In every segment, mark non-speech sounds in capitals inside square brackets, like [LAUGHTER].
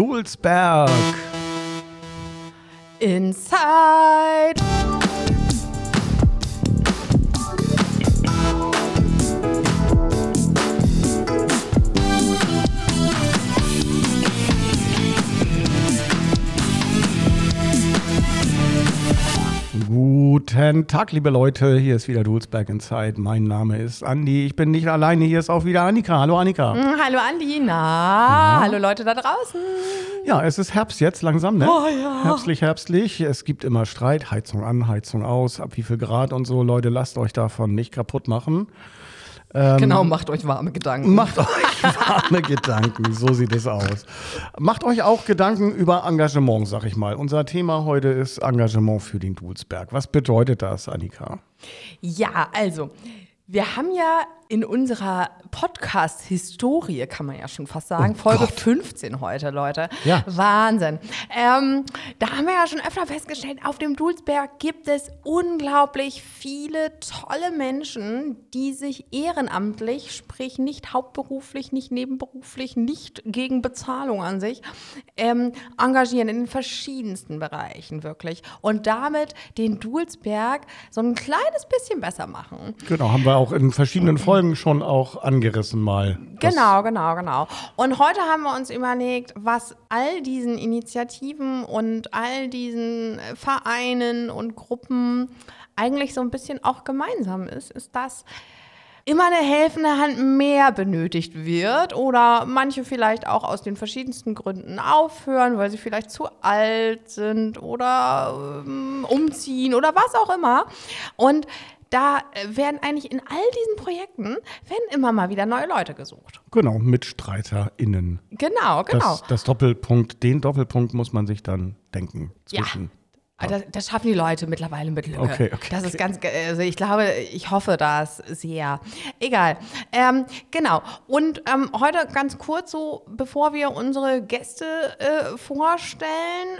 Dulsberg. Inside. Guten Tag, liebe Leute. Hier ist wieder Dulsberg Inside. Mein Name ist Andi. Ich bin nicht alleine. Hier ist auch wieder Annika. Hallo, Annika. Mm, Hallo Andi, na, hallo Leute da draußen. Ja, es ist Herbst jetzt langsam, ne? Oh ja. Herbstlich, herbstlich. Es gibt immer Streit. Heizung an, Heizung aus. Ab wie viel Grad und so. Leute, lasst euch davon nicht kaputt machen. Genau, macht euch warme Gedanken. Macht euch [LAUGHS] warme Gedanken, so sieht es aus. Macht euch auch Gedanken über Engagement, sag ich mal. Unser Thema heute ist Engagement für den Dulsberg. Was bedeutet das, Annika? Ja, also, wir haben ja in unserer Podcast-Historie, kann man ja schon fast sagen, Oh Folge Gott. 15 heute, Leute. Ja. Wahnsinn. Ähm, da haben wir ja schon öfter festgestellt, auf dem Dulsberg gibt es unglaublich viele tolle Menschen, die sich ehrenamtlich, sprich nicht hauptberuflich, nicht nebenberuflich, nicht gegen Bezahlung an sich, ähm, engagieren in den verschiedensten Bereichen wirklich. Und damit den Dulsberg so ein kleines bisschen besser machen. Genau, haben wir auch in verschiedenen Folgen schon auch angerissen mal. Das- Genau, genau, genau. Und heute haben wir uns überlegt, was all diesen Initiativen und all diesen Vereinen und Gruppen eigentlich so ein bisschen auch gemeinsam ist, ist, dass immer eine helfende Hand mehr benötigt wird oder manche vielleicht auch aus den verschiedensten Gründen aufhören, weil sie vielleicht zu alt sind oder ähm, umziehen oder was auch immer. Und da äh, werden eigentlich in all diesen Projekten werden immer mal wieder neue Leute gesucht. Genau, MitstreiterInnen. Genau, genau. Das, das Doppelpunkt, den Doppelpunkt muss man sich dann denken. Ja. Zwischen. Ah, Das, das schaffen die Leute mittlerweile mit Lücke. Okay, okay, Das ist ganz, also ich glaube, ich hoffe das sehr. Egal. Ähm, genau. Und ähm, heute ganz kurz so, bevor wir unsere Gäste äh, vorstellen,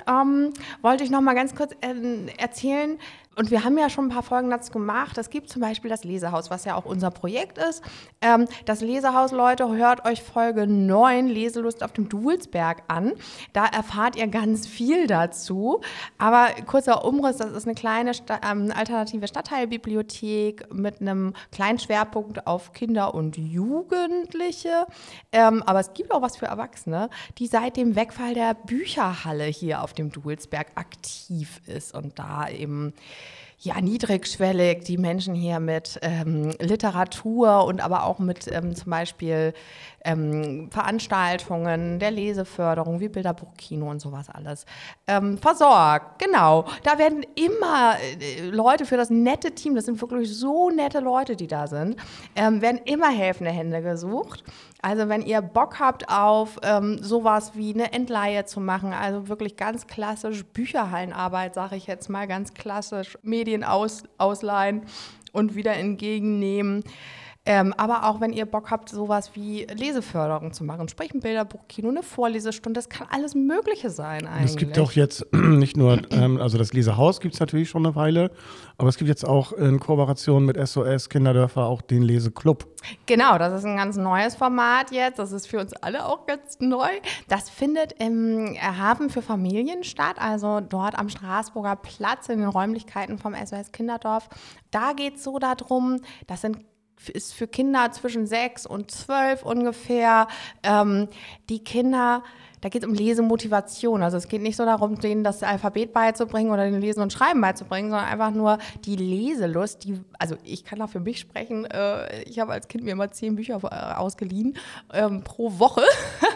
ähm, wollte ich noch mal ganz kurz ähm, erzählen. Und wir haben ja schon ein paar Folgen dazu gemacht. Es gibt zum Beispiel das Lesehaus, was ja auch unser Projekt ist. Ähm, das Lesehaus, Leute, hört euch Folge 9, Leselust auf dem Duelsberg an. Da erfahrt ihr ganz viel dazu. Aber kurzer Umriss, das ist eine kleine Sta ähm, alternative Stadtteilbibliothek mit einem kleinen Schwerpunkt auf Kinder und Jugendliche. Ähm, aber es gibt auch was für Erwachsene, die seit dem Wegfall der Bücherhalle hier auf dem Duelsberg aktiv ist und da eben ja, niedrigschwellig die Menschen hier mit ähm, Literatur und aber auch mit ähm, zum Beispiel ähm, Veranstaltungen der Leseförderung wie Bilderbuchkino und sowas alles ähm, versorgt. Genau, da werden immer äh, Leute für das nette Team, das sind wirklich so nette Leute, die da sind, ähm, werden immer helfende Hände gesucht. Also wenn ihr Bock habt auf ähm, sowas wie eine Entleihe zu machen, also wirklich ganz klassisch Bücherhallenarbeit, sage ich jetzt mal ganz klassisch, Medien aus, ausleihen und wieder entgegennehmen. Ähm, aber auch wenn ihr Bock habt, sowas wie Leseförderung zu machen, sprich ein Bilderbuchkino, eine Vorlesestunde, das kann alles Mögliche sein eigentlich. Es gibt auch jetzt [CLEARS THROAT] nicht nur, ähm, also das Lesehaus gibt es natürlich schon eine Weile, aber es gibt jetzt auch in Kooperation mit SOS Kinderdörfer auch den Leseclub. Genau, das ist ein ganz neues Format jetzt. Das ist für uns alle auch ganz neu. Das findet im Hafen für Familien statt, also dort am Straßburger Platz in den Räumlichkeiten vom SOS Kinderdorf. Da geht es so darum, das sind ist für Kinder zwischen sechs und zwölf ungefähr. Ähm, die Kinder, da geht es um Lesemotivation. Also es geht nicht so darum, denen das Alphabet beizubringen oder den Lesen und Schreiben beizubringen, sondern einfach nur die Leselust. Die, also ich kann da für mich sprechen. Äh, ich habe als Kind mir immer zehn Bücher äh, ausgeliehen ähm, pro Woche. [LAUGHS]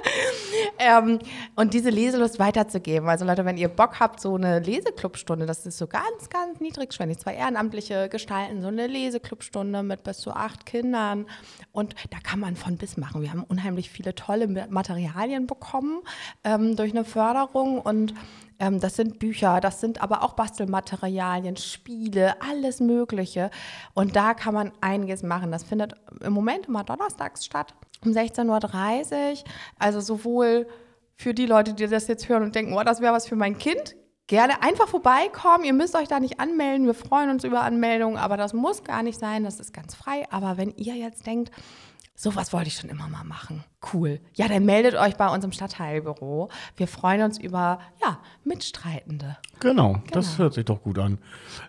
ähm, und diese Leselust weiterzugeben. Also Leute, wenn ihr Bock habt, so eine Leseclubstunde, das ist so ganz, ganz niedrigschwellig. Zwei Ehrenamtliche gestalten so eine Leseclubstunde mit bis zu acht Kindern. Und da kann man von bis machen. Wir haben unheimlich viele tolle Materialien bekommen ähm, durch eine Förderung und ähm, das sind Bücher, das sind aber auch Bastelmaterialien, Spiele, alles Mögliche. Und da kann man einiges machen. Das findet im Moment immer donnerstags statt, um 16.30 Uhr. Also sowohl für die Leute, die das jetzt hören und denken, oh, das wäre was für mein Kind, gerne einfach vorbeikommen. Ihr müsst euch da nicht anmelden. Wir freuen uns über Anmeldungen, aber das muss gar nicht sein. Das ist ganz frei. Aber wenn ihr jetzt denkt, Sowas wollte ich schon immer mal machen. Cool. Ja, dann meldet euch bei uns im Stadtteilbüro. Wir freuen uns über ja, Mitstreitende. Genau, das Genau. hört sich doch gut an.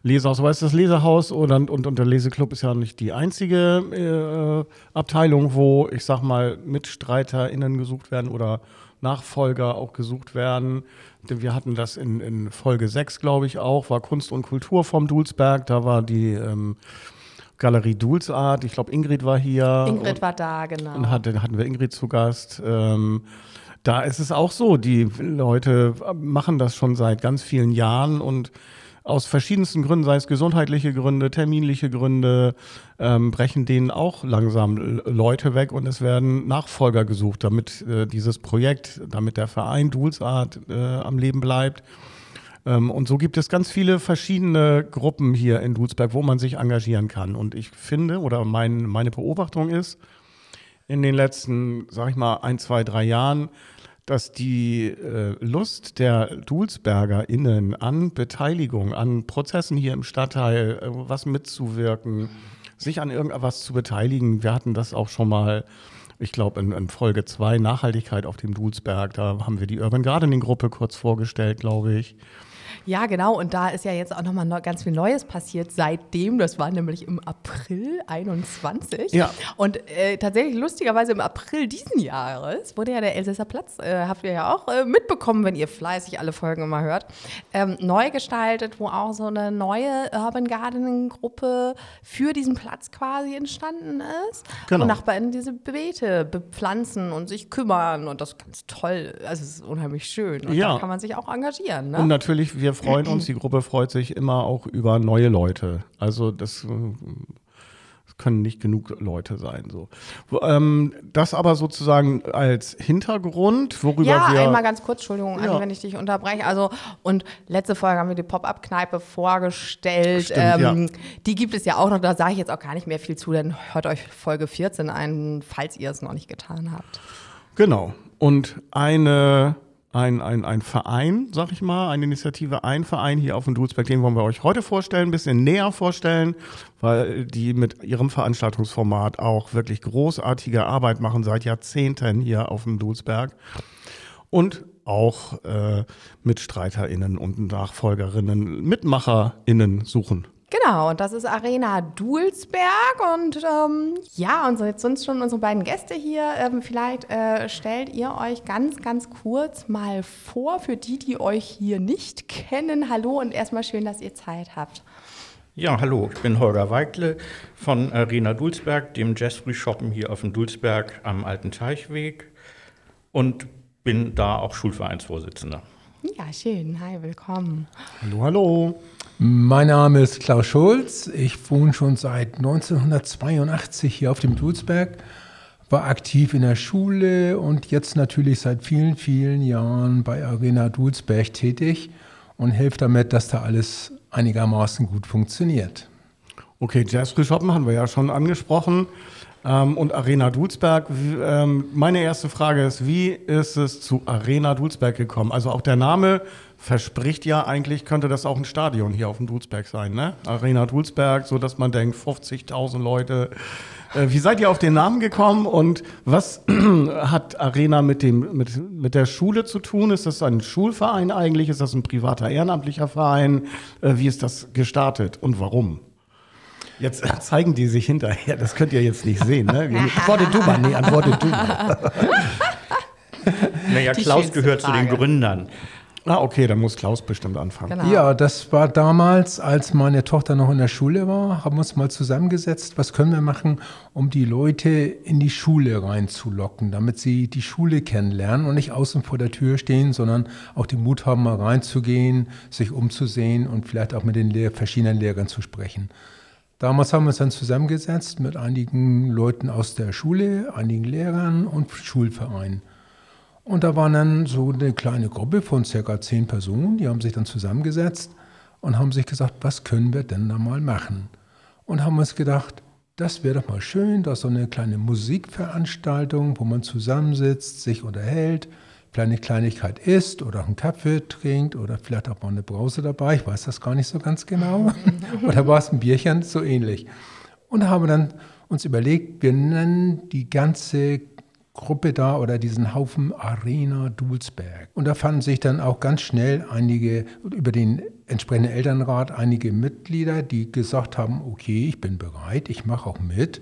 Du, das Lesehaus oder, und, und der Leseclub ist ja nicht die einzige äh, Abteilung, wo, ich sag mal, MitstreiterInnen gesucht werden oder Nachfolger auch gesucht werden. Denn Wir hatten das in, in Folge 6, glaube ich, auch, war Kunst und Kultur vom Dulsberg. Da war die ähm, Galerie Dulsart. Ich glaube, Ingrid war hier. Ingrid war da, genau. Und hatte, hatten wir Ingrid zu Gast. Ähm, da ist es auch so, die Leute machen das schon seit ganz vielen Jahren und aus verschiedensten Gründen, sei es gesundheitliche Gründe, terminliche Gründe, ähm, brechen denen auch langsam Leute weg und es werden Nachfolger gesucht, damit äh, dieses Projekt, damit der Verein Dulsart äh, am Leben bleibt. Ähm, und so gibt es ganz viele verschiedene Gruppen hier in Dulsberg, wo man sich engagieren kann. Und ich finde, oder mein, meine Beobachtung ist, in den letzten, sag ich mal, ein, zwei, drei Jahren, dass die äh, Lust der DulsbergerInnen an Beteiligung, an Prozessen hier im Stadtteil, äh, was mitzuwirken, sich an irgendwas zu beteiligen. Wir hatten das auch schon mal, ich glaube, in, in Folge 2, Nachhaltigkeit auf dem Dulsberg. Da haben wir die Urban Gardening Gruppe kurz vorgestellt, glaube ich. Ja, genau. Und da ist ja jetzt auch nochmal ganz viel Neues passiert seitdem. Das war nämlich im April 21. Ja. Und äh, tatsächlich lustigerweise im April diesen Jahres wurde ja der Elsässer Platz, äh, habt ihr ja auch äh, mitbekommen, wenn ihr fleißig alle Folgen immer hört, ähm, neu gestaltet, wo auch so eine neue Urban Gardening Gruppe für diesen Platz quasi entstanden ist. Genau. Und Nachbarn diese Beete bepflanzen und sich kümmern. Und das ist ganz toll. Also es ist unheimlich schön. Und Ja. da kann man sich auch engagieren. Ne? Und natürlich, wir freuen uns, die Gruppe freut sich immer auch über neue Leute. Also das, äh, können nicht genug Leute sein. So. Ähm, das aber sozusagen als Hintergrund, worüber Ja, wir. einmal ganz kurz, Entschuldigung, Anni, Ja. wenn ich dich unterbreche. Also, und letzte Folge haben wir die Pop-Up-Kneipe vorgestellt. Stimmt, ähm, Die gibt es ja auch noch, da sage ich jetzt auch gar nicht mehr viel zu, denn hört euch Folge 14 ein, falls ihr es noch nicht getan habt. Genau. Und eine, ein, ein, ein Verein, sag ich mal, eine Initiative, ein Verein hier auf dem Dulsberg, den wollen wir euch heute vorstellen, ein bisschen näher vorstellen, weil die mit ihrem Veranstaltungsformat auch wirklich großartige Arbeit machen seit Jahrzehnten hier auf dem Dulsberg. Und auch äh, MitstreiterInnen und Nachfolgerinnen, MitmacherInnen suchen. Genau, und das ist Arena Dulsberg. Und ähm, ja, und so jetzt sind schon unsere beiden Gäste hier. Ähm, vielleicht äh, stellt ihr euch ganz, ganz kurz mal vor, für die, die euch hier nicht kennen. Hallo und erstmal schön, dass ihr Zeit habt. Ja, hallo, ich bin Holger Weigle von Arena Dulsberg, dem Jazzfrühshoppen hier auf dem Dulsberg am Alten Teichweg und bin da auch Schulvereinsvorsitzender. Ja, schön. Hi, willkommen. Hallo, hallo. Mein Name ist Klaus Schulz. Ich wohne schon seit 1982 hier auf dem Dulsberg, war aktiv in der Schule und jetzt natürlich seit vielen, vielen Jahren bei Arena Dulsberg tätig und helfe damit, dass da alles einigermaßen gut funktioniert. Okay, Jazzfrühshoppen haben wir ja schon angesprochen. Ähm, und Arena Dulsberg. Ähm, meine erste Frage ist, wie ist es zu Arena Dulsberg gekommen? Also auch der Name verspricht ja eigentlich, könnte das auch ein Stadion hier auf dem Dulsberg sein, ne? Arena Dulsberg, so dass man denkt, 50.000 Leute. Äh, wie seid ihr auf den Namen gekommen und was [CLEARS THROAT] hat Arena mit, dem, mit, mit der Schule zu tun? Ist das ein Schulverein eigentlich? Ist das ein privater ehrenamtlicher Verein? Äh, wie ist das gestartet und warum? Jetzt [LAUGHS] zeigen die sich hinterher, das könnt ihr jetzt nicht sehen. Ne? [LAUGHS] Antworte du mal, nee, antworte du mal. [LAUGHS] Naja, Klaus gehört zu den Frage. Gründern. Ah, okay, dann muss Klaus bestimmt anfangen. Genau. Ja, das war damals, als meine Tochter noch in der Schule war, haben wir uns mal zusammengesetzt, was können wir machen, um die Leute in die Schule reinzulocken, damit sie die Schule kennenlernen und nicht außen vor der Tür stehen, sondern auch den Mut haben, mal reinzugehen, sich umzusehen und vielleicht auch mit den Lehr verschiedenen Lehrern zu sprechen. Damals haben wir uns dann zusammengesetzt mit einigen Leuten aus der Schule, einigen Lehrern und Schulvereinen. Und da war dann so eine kleine Gruppe von circa zehn Personen, die haben sich dann zusammengesetzt und haben sich gesagt, was können wir denn da mal machen? Und haben uns gedacht, das wäre doch mal schön, dass so eine kleine Musikveranstaltung, wo man zusammensitzt, sich unterhält, vielleicht eine Kleinigkeit isst oder einen Kaffee trinkt oder vielleicht auch mal eine Brause dabei, ich weiß das gar nicht so ganz genau. [LAUGHS] oder war es ein Bierchen, so ähnlich. Und haben dann uns überlegt, wir nennen die ganze Gruppe da oder diesen Haufen Arena Dulsberg. Und da fanden sich dann auch ganz schnell einige über den entsprechenden Elternrat einige Mitglieder, die gesagt haben, okay, ich bin bereit, ich mache auch mit.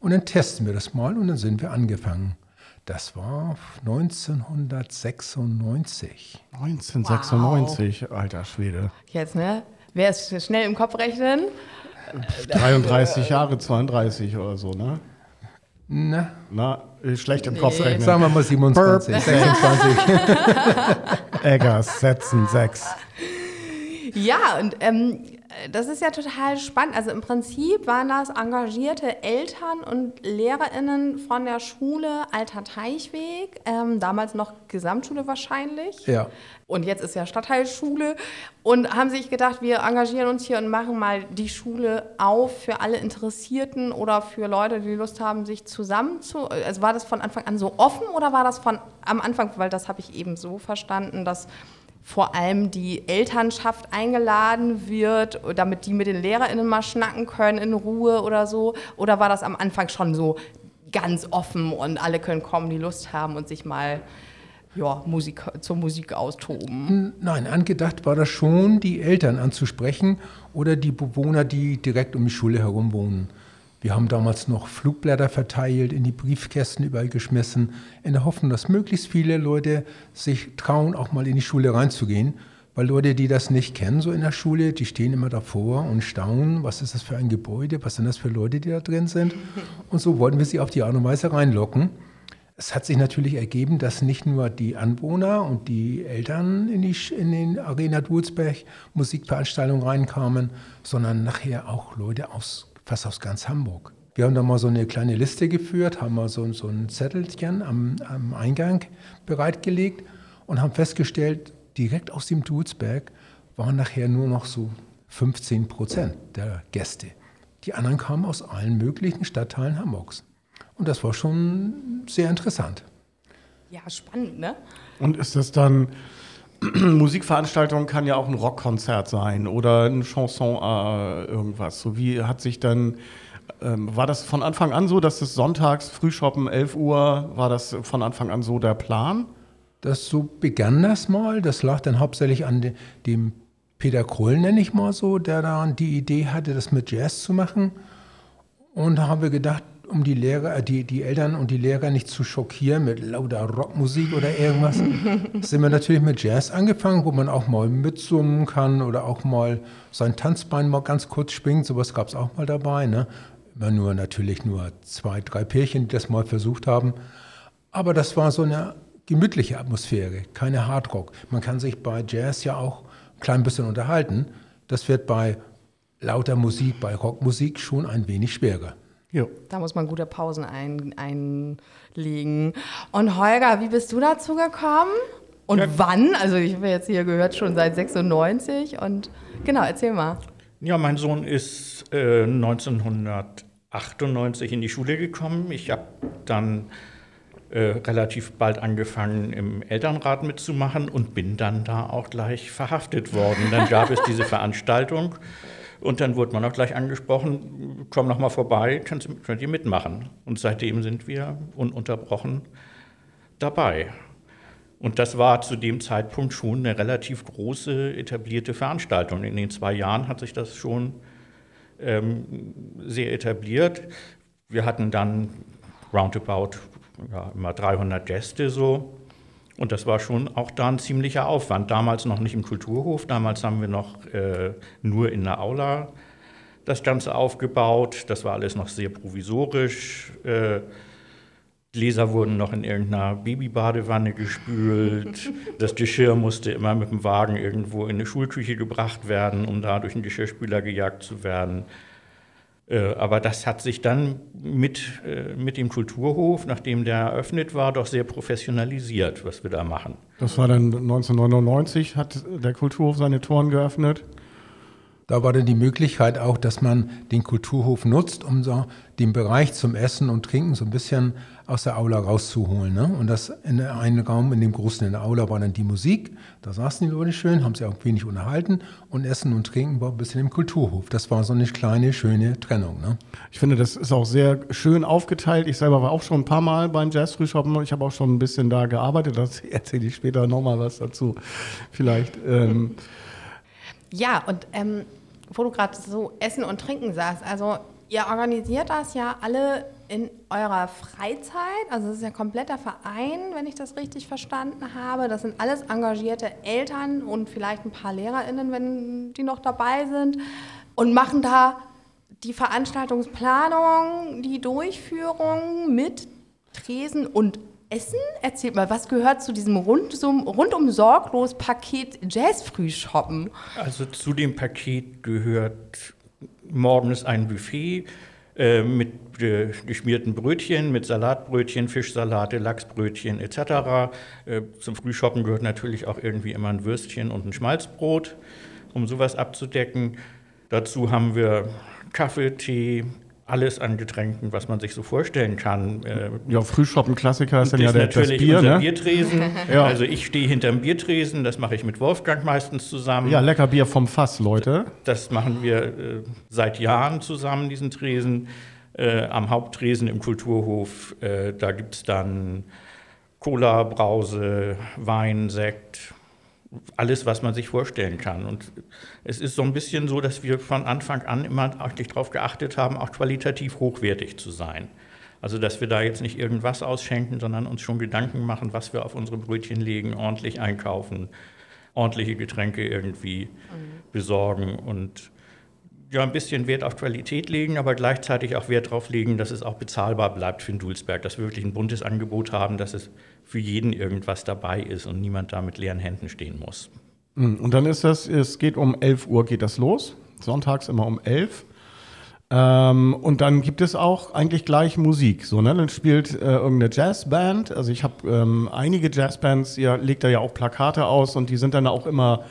Und dann testen wir das mal und dann sind wir angefangen. Das war 1996. 1996, wow. alter Schwede. Jetzt, ne? Wer ist schnell im Kopf rechnen? 33 Jahre, 32 oder so, ne? Na? Na, schlecht im Kopf rechnen. Sagen wir mal 27, 26. Eggers, Setzen, 6. Ja, und ähm, das ist ja total spannend. Also im Prinzip waren das engagierte Eltern und LehrerInnen von der Schule Alter Teichweg, ähm, damals noch Gesamtschule wahrscheinlich. Ja. Und jetzt ist ja Stadtteilschule. Und haben sich gedacht, wir engagieren uns hier und machen mal die Schule auf für alle Interessierten oder für Leute, die Lust haben, sich zusammen zu. Also war das von Anfang an so offen oder war das von am Anfang, weil das habe ich eben so verstanden, dass vor allem die Elternschaft eingeladen wird, damit die mit den LehrerInnen mal schnacken können in Ruhe oder so? Oder war das am Anfang schon so ganz offen und alle können kommen, die Lust haben und sich mal ja, Musik, zur Musik austoben? Nein, angedacht war das schon, die Eltern anzusprechen oder die Bewohner, die direkt um die Schule herum wohnen. Wir haben damals noch Flugblätter verteilt, in die Briefkästen überall geschmissen, in der Hoffnung, dass möglichst viele Leute sich trauen, auch mal in die Schule reinzugehen. Weil Leute, die das nicht kennen, so in der Schule, die stehen immer davor und staunen, was ist das für ein Gebäude, was sind das für Leute, die da drin sind. Und so wollten wir sie auf die Art und Weise reinlocken. Es hat sich natürlich ergeben, dass nicht nur die Anwohner und die Eltern in, die, in den Arena Dulsberg Musikveranstaltungen reinkamen, sondern nachher auch Leute aus fast aus ganz Hamburg. Wir haben da mal so eine kleine Liste geführt, haben mal so, so ein Zettelchen am, am Eingang bereitgelegt und haben festgestellt, direkt aus dem Dulsberg waren nachher nur noch so 15 Prozent der Gäste. Die anderen kamen aus allen möglichen Stadtteilen Hamburgs. Und das war schon sehr interessant. Ja, spannend, ne? Und ist das dann, [CLEARS THROAT] Musikveranstaltung kann ja auch ein Rockkonzert sein oder ein Chanson äh, irgendwas. So wie hat sich dann ähm, war das von Anfang an so, dass es sonntags Frühshoppen 11 Uhr war das von Anfang an so der Plan? Das so begann das mal. Das lag dann hauptsächlich an de, dem Peter Krull, nenne ich mal so, der dann die Idee hatte, das mit Jazz zu machen. Und da haben wir gedacht, um die Lehrer, äh, die, die Eltern und die Lehrer nicht zu schockieren mit lauter Rockmusik oder irgendwas, [LAUGHS] sind wir natürlich mit Jazz angefangen, wo man auch mal mitsummen kann oder auch mal sein Tanzbein mal ganz kurz schwingt. Sowas gab es auch mal dabei. Ne? Immer nur natürlich nur zwei, drei Pärchen, die das mal versucht haben. Aber das war so eine gemütliche Atmosphäre, keine Hardrock. Man kann sich bei Jazz ja auch ein klein bisschen unterhalten. Das wird bei lauter Musik, bei Rockmusik schon ein wenig schwerer. Jo. Da muss man gute Pausen ein, einlegen. Und Holger, wie bist du dazu gekommen? Und ja. wann? Also ich habe jetzt hier gehört, schon seit 96. Und genau, erzähl mal. Ja, mein Sohn ist äh, 1998 in die Schule gekommen. Ich habe dann äh, relativ bald angefangen, im Elternrat mitzumachen und bin dann da auch gleich verhaftet worden. Dann gab es diese Veranstaltung und dann wurde man auch gleich angesprochen, komm noch mal vorbei, könnt, könnt ihr mitmachen. Und seitdem sind wir ununterbrochen dabei. Und das war zu dem Zeitpunkt schon eine relativ große etablierte Veranstaltung. In den zwei Jahren hat sich das schon ähm, sehr etabliert. Wir hatten dann roundabout ja, immer 300 Gäste so. Und das war schon auch da ein ziemlicher Aufwand. Damals noch nicht im Kulturhof, damals haben wir noch äh, nur in der Aula das Ganze aufgebaut. Das war alles noch sehr provisorisch. Äh, Gläser wurden noch in irgendeiner Babybadewanne gespült. [LAUGHS] Das Geschirr musste immer mit dem Wagen irgendwo in eine Schulküche gebracht werden, um da durch den Geschirrspüler gejagt zu werden. Äh, aber das hat sich dann mit, äh, mit dem Kulturhof, nachdem der eröffnet war, doch sehr professionalisiert, was wir da machen. Das war dann 1999, hat der Kulturhof seine Toren geöffnet. Da war dann die Möglichkeit auch, dass man den Kulturhof nutzt, um so den Bereich zum Essen und Trinken so ein bisschen aus der Aula rauszuholen. Ne? Und das in einem Raum, in dem großen in der Aula war dann die Musik. Da saßen die Leute schön, haben sich auch wenig unterhalten. Und Essen und Trinken war ein bisschen im Kulturhof. Das war so eine kleine, schöne Trennung. Ne? Ich finde, das ist auch sehr schön aufgeteilt. Ich selber war auch schon ein paar Mal beim Jazz-Frühshoppen. Ich habe auch schon ein bisschen da gearbeitet. Das [LAUGHS] erzähle ich später nochmal was dazu. Vielleicht. Ähm. Ja, und ähm, wo du gerade so Essen und Trinken sagst, also ihr organisiert das ja alle in eurer Freizeit, also es ist ja kompletter Verein, wenn ich das richtig verstanden habe. Das sind alles engagierte Eltern und vielleicht ein paar LehrerInnen, wenn die noch dabei sind und machen da die Veranstaltungsplanung, die Durchführung mit Tresen und Essen? Erzählt mal, was gehört zu diesem rundum, rundum sorglos Paket Jazzfrühshoppen? Also zu dem Paket gehört morgens ein Buffet äh, mit äh, geschmierten Brötchen, mit Salatbrötchen, Fischsalate, Lachsbrötchen etc. Äh, zum Frühshoppen gehört natürlich auch irgendwie immer ein Würstchen und ein Schmalzbrot, um sowas abzudecken. Dazu haben wir Kaffee, Tee, alles an Getränken, was man sich so vorstellen kann. Äh, ja, Frühschoppen-Klassiker ist dann ja der, natürlich das Bier, unser ne? Biertresen. [LAUGHS] ja. Also ich stehe hinterm Biertresen, das mache ich mit Wolfgang meistens zusammen. Ja, lecker Bier vom Fass, Leute. Das machen wir äh, seit Jahren zusammen, diesen Tresen. Äh, am Haupttresen im Kulturhof, äh, da gibt es dann Cola, Brause, Wein, Sekt, alles, was man sich vorstellen kann. Und es ist so ein bisschen so, dass wir von Anfang an immer eigentlich darauf geachtet haben, auch qualitativ hochwertig zu sein. Also, dass wir da jetzt nicht irgendwas ausschenken, sondern uns schon Gedanken machen, was wir auf unsere Brötchen legen, ordentlich einkaufen, ordentliche Getränke irgendwie mhm. besorgen und ja, ein bisschen Wert auf Qualität legen, aber gleichzeitig auch Wert darauf legen, dass es auch bezahlbar bleibt für den Dulsberg, dass wir wirklich ein buntes Angebot haben, dass es für jeden irgendwas dabei ist und niemand da mit leeren Händen stehen muss. Hm, und dann ist das, es geht um 11 Uhr geht das los, sonntags immer um 11 ähm, und dann gibt es auch eigentlich gleich Musik. So, ne? Dann spielt äh, irgendeine Jazzband. Also ich habe ähm, einige Jazzbands, ihr legt da ja auch Plakate aus und die sind dann auch immer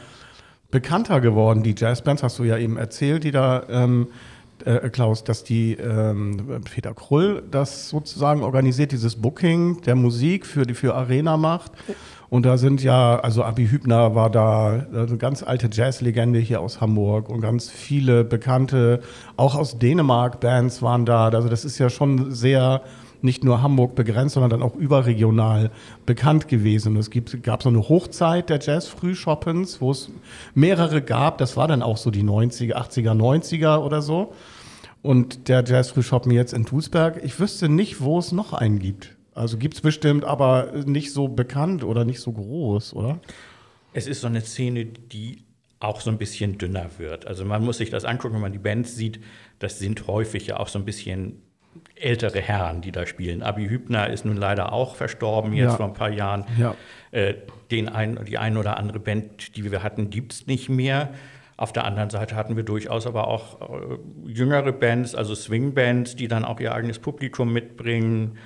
bekannter geworden, die Jazzbands, hast du ja eben erzählt, die da, ähm, äh, Klaus, dass die ähm, Peter Krull das sozusagen organisiert, dieses Booking der Musik für die für Arena macht. Und da sind ja, also Abi Hübner war da, eine ganz alte Jazzlegende hier aus Hamburg und ganz viele bekannte, auch aus Dänemark Bands waren da. Also das ist ja schon sehr nicht nur Hamburg begrenzt, sondern dann auch überregional bekannt gewesen. Es gibt, gab so eine Hochzeit der Jazz-Frühshoppens, wo es mehrere gab. Das war dann auch so die 90er, 80er, 90er oder so. Und der Jazz-Frühshoppen jetzt in Duisberg, ich wüsste nicht, wo es noch einen gibt. Also gibt es bestimmt, aber nicht so bekannt oder nicht so groß, oder? Es ist so eine Szene, die auch so ein bisschen dünner wird. Also man muss sich das angucken, wenn man die Bands sieht. Das sind häufig ja auch so ein bisschen ältere Herren, die da spielen. Abi Hübner ist nun leider auch verstorben jetzt ja. vor ein paar Jahren. Ja. Äh, den ein, die eine oder andere Band, die wir hatten, gibt es nicht mehr. Auf der anderen Seite hatten wir durchaus aber auch äh, jüngere Bands, also Swing-Bands, die dann auch ihr eigenes Publikum mitbringen.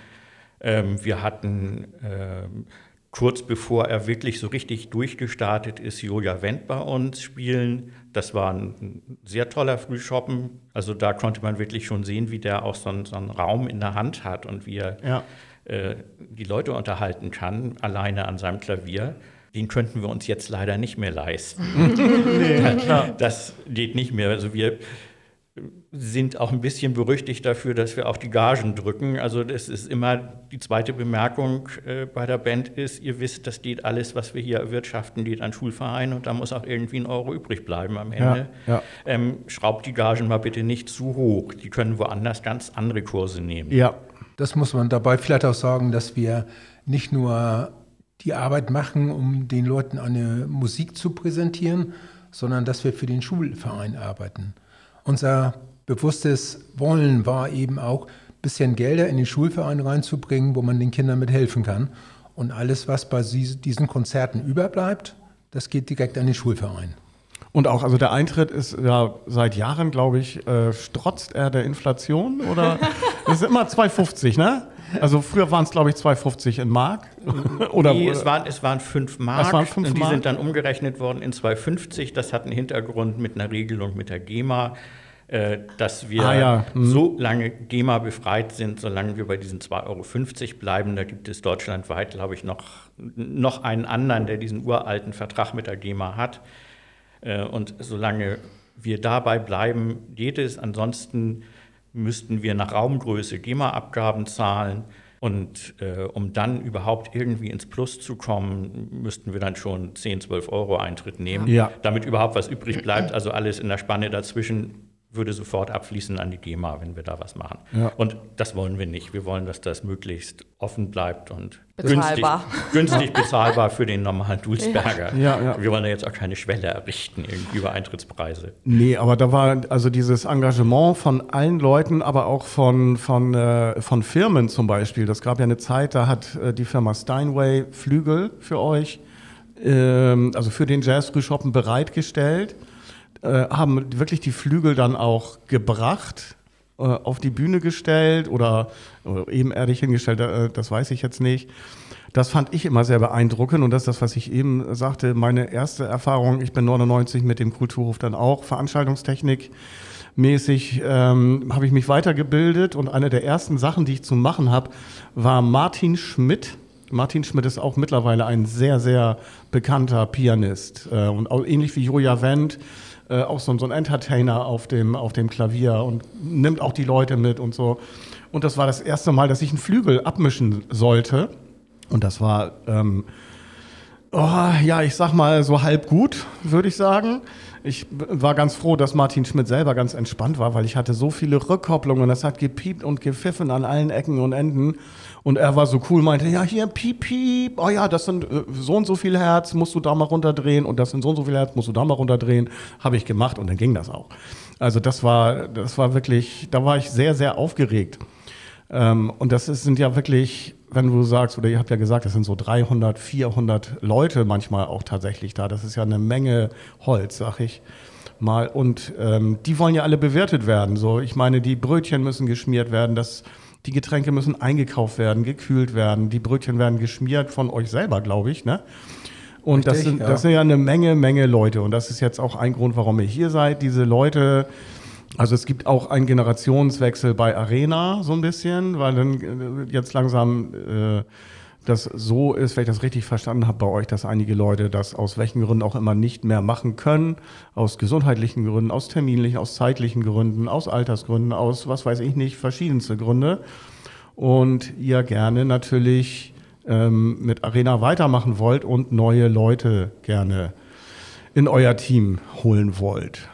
Ähm, wir hatten ähm, kurz bevor er wirklich so richtig durchgestartet ist, Julia Wendt bei uns spielen. Das war ein sehr toller Frühshoppen. Also da konnte man wirklich schon sehen, wie der auch so einen, so einen Raum in der Hand hat und wie er ja. äh, die Leute unterhalten kann, alleine an seinem Klavier. Den könnten wir uns jetzt leider nicht mehr leisten. [LAUGHS] nee, das geht nicht mehr. Also wir sind auch ein bisschen berüchtigt dafür, dass wir auch die Gagen drücken. Also das ist immer die zweite Bemerkung äh, bei der Band ist, ihr wisst, das geht alles, was wir hier erwirtschaften, geht an Schulverein und da muss auch irgendwie ein Euro übrig bleiben am Ende. Ja, ja. Ähm, schraubt die Gagen mal bitte nicht zu hoch. Die können woanders ganz andere Kurse nehmen. Ja, das muss man dabei vielleicht auch sagen, dass wir nicht nur die Arbeit machen, um den Leuten eine Musik zu präsentieren, sondern dass wir für den Schulverein arbeiten. Unser bewusstes Wollen war eben auch, ein bisschen Gelder in den Schulverein reinzubringen, wo man den Kindern mithelfen kann. Und alles, was bei diesen Konzerten überbleibt, das geht direkt an den Schulverein. Und auch, also der Eintritt ist ja seit Jahren, glaube ich, äh, strotzt er der Inflation oder? [LAUGHS] das ist immer 2,50, ne? Also früher waren es, glaube ich, 2,50 in Mark. Oder nee, es waren, es waren 5 Mark. Es waren 5 und die Mark. sind dann umgerechnet worden in 2,50. Das hat einen Hintergrund mit einer Regelung mit der GEMA, äh, dass wir Ah, ja. Mhm. so lange GEMA befreit sind, solange wir bei diesen 2,50 Euro bleiben. Da gibt es deutschlandweit, glaube ich, noch, noch einen anderen, der diesen uralten Vertrag mit der GEMA hat. Äh, und solange wir dabei bleiben, geht es. Ansonsten müssten wir nach Raumgröße GEMA-Abgaben zahlen. Und äh, um dann überhaupt irgendwie ins Plus zu kommen, müssten wir dann schon 10, 12 Euro Eintritt nehmen, Ja. damit überhaupt was übrig bleibt. Also alles in der Spanne dazwischen würde sofort abfließen an die GEMA, wenn wir da was machen. Ja. Und das wollen wir nicht. Wir wollen, dass das möglichst offen bleibt und Bezahlbar. günstig, günstig [LAUGHS] bezahlbar für den normalen Dulsberger. Ja, ja. Wir wollen da jetzt auch keine Schwelle errichten irgendwie über Eintrittspreise. Nee, aber da war also dieses Engagement von allen Leuten, aber auch von, von, äh, von Firmen zum Beispiel. Das gab ja eine Zeit, da hat äh, die Firma Steinway Flügel für euch, ähm, also für den Jazz-Frühschoppen bereitgestellt, äh, haben wirklich die Flügel dann auch gebracht, äh, auf die Bühne gestellt oder, oder ebenerdig hingestellt, äh, das weiß ich jetzt nicht. Das fand ich immer sehr beeindruckend und das ist das, was ich eben sagte, meine erste Erfahrung, ich bin 99 mit dem Kulturhof dann auch, Veranstaltungstechnik mäßig ähm, habe ich mich weitergebildet und eine der ersten Sachen, die ich zu machen habe, war Martin Schmidt. Martin Schmidt ist auch mittlerweile ein sehr, sehr bekannter Pianist äh, und auch ähnlich wie Joja Wendt äh, auch so, so ein Entertainer auf dem, auf dem Klavier und nimmt auch die Leute mit und so. Und das war das erste Mal, dass ich einen Flügel abmischen sollte. Und das war, ähm, oh, ja, ich sag mal so halb gut, würde ich sagen. Ich war ganz froh, dass Martin Schmidt selber ganz entspannt war, weil ich hatte so viele Rückkopplungen. Das hat gepiept und gepfiffen an allen Ecken und Enden. Und er war so cool, meinte, ja, hier, piep, piep. Oh ja, das sind äh, so und so viel Herz, musst du da mal runterdrehen. Und das sind so und so viel Herz, musst du da mal runterdrehen. Habe ich gemacht und dann ging das auch. Also das war, das war wirklich, da war ich sehr, sehr aufgeregt. Ähm, und das ist, sind ja wirklich, wenn du sagst, oder ihr habt ja gesagt, das sind so 300, 400 Leute manchmal auch tatsächlich da. Das ist ja eine Menge Holz, sag ich mal. Und ähm, die wollen ja alle bewertet werden. So, ich meine, die Brötchen müssen geschmiert werden, das, die Getränke müssen eingekauft werden, gekühlt werden. Die Brötchen werden geschmiert von euch selber, glaube ich, ne? Und das, Richtig, sind, ja. das sind ja eine Menge, Menge Leute. Und das ist jetzt auch ein Grund, warum ihr hier seid. Diese Leute, also es gibt auch einen Generationswechsel bei Arena so ein bisschen, weil dann äh, jetzt langsam äh, das so ist, wenn ich das richtig verstanden habe bei euch, dass einige Leute das aus welchen Gründen auch immer nicht mehr machen können. Aus gesundheitlichen Gründen, aus terminlichen, aus zeitlichen Gründen, aus Altersgründen, aus was weiß ich nicht, verschiedenste Gründe. Und ihr gerne natürlich ähm, mit Arena weitermachen wollt und neue Leute gerne in euer Team holen wollt.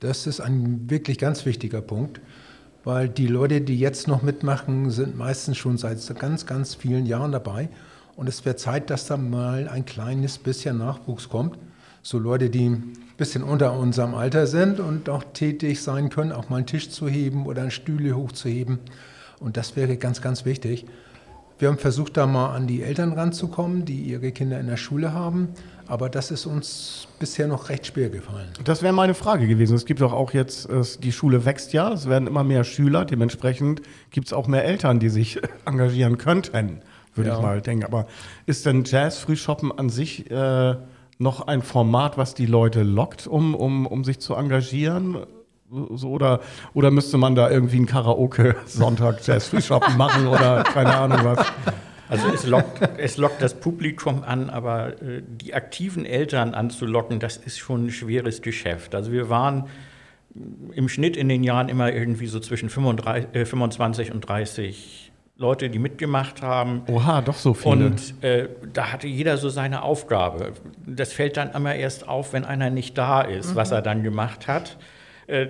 Das ist ein wirklich ganz wichtiger Punkt, weil die Leute, die jetzt noch mitmachen, sind meistens schon seit ganz, ganz vielen Jahren dabei. Und es wäre Zeit, dass da mal ein kleines bisschen Nachwuchs kommt. So Leute, die ein bisschen unter unserem Alter sind und auch tätig sein können, auch mal einen Tisch zu heben oder einen Stühle hochzuheben. Und das wäre ganz, ganz wichtig. Wir haben versucht, da mal an die Eltern ranzukommen, die ihre Kinder in der Schule haben. Aber das ist uns bisher noch recht schwer gefallen. Das wäre meine Frage gewesen. Es gibt doch auch jetzt, die Schule wächst ja, es werden immer mehr Schüler, dementsprechend gibt es auch mehr Eltern, die sich [LAUGHS] engagieren könnten, würde Ja. ich mal denken. Aber ist denn Jazz-Frühshoppen an sich äh, noch ein Format, was die Leute lockt, um, um, um sich zu engagieren? So, oder, oder müsste man da irgendwie einen Karaoke-Sonntag [LAUGHS] Jazz-Frühshoppen machen oder keine Ahnung was? Also es lockt, es lockt das Publikum an, aber äh, die aktiven Eltern anzulocken, das ist schon ein schweres Geschäft. Also wir waren im Schnitt in den Jahren immer irgendwie so zwischen 35, äh, 25 und 30 Leute, die mitgemacht haben. Oha, doch so viele. Und äh, da hatte jeder so seine Aufgabe. Das fällt dann immer erst auf, wenn einer nicht da ist, was er dann gemacht hat,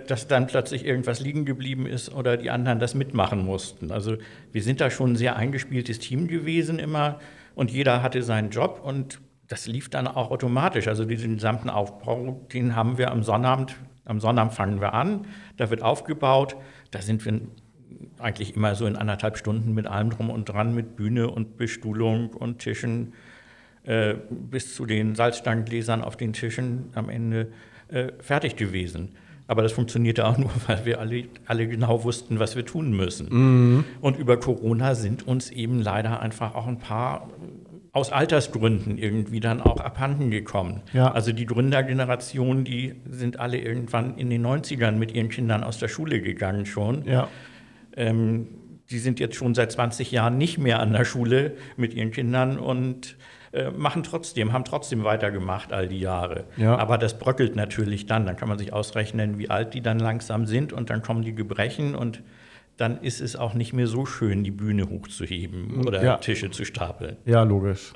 dass dann plötzlich irgendwas liegen geblieben ist oder die anderen das mitmachen mussten. Also wir sind da schon ein sehr eingespieltes Team gewesen immer und jeder hatte seinen Job und das lief dann auch automatisch. Also diesen gesamten Aufbau, den haben wir am Sonnabend, am Sonnabend fangen wir an, da wird aufgebaut, da sind wir eigentlich immer so in anderthalb Stunden mit allem drum und dran, mit Bühne und Bestuhlung und Tischen, äh, bis zu den Salzstangengläsern auf den Tischen am Ende äh, fertig gewesen. Aber das funktionierte auch nur, [LAUGHS] weil wir alle, alle genau wussten, was wir tun müssen. Mhm. Und über Corona sind uns eben leider einfach auch ein paar aus Altersgründen irgendwie dann auch abhanden gekommen. Ja. Also die Gründergeneration, die sind alle irgendwann in den 90ern mit ihren Kindern aus der Schule gegangen schon. Ja. Ähm, die sind jetzt schon seit 20 Jahren nicht mehr an der Schule mit ihren Kindern und äh, machen trotzdem, haben trotzdem weitergemacht all die Jahre. Ja. Aber das bröckelt natürlich dann. Dann kann man sich ausrechnen, wie alt die dann langsam sind und dann kommen die Gebrechen und dann ist es auch nicht mehr so schön, die Bühne hochzuheben oder ja. Tische zu stapeln. Ja, logisch.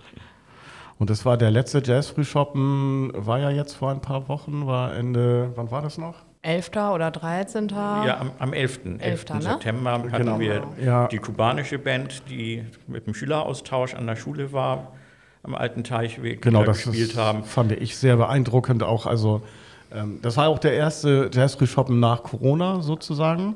Und das war der letzte Jazz-Frühshoppen, war ja jetzt vor ein paar Wochen, war Ende, wann war das noch? 11. oder 13. Ja, am, am 11. 11. 11. Ne? September hatten genau. wir ja. die kubanische Band, die mit dem Schüleraustausch an der Schule war, am alten Teichweg genau, das gespielt ist, haben. fand ich sehr beeindruckend auch. Also ähm, das war auch der erste Jazz-Frühshoppen nach Corona sozusagen.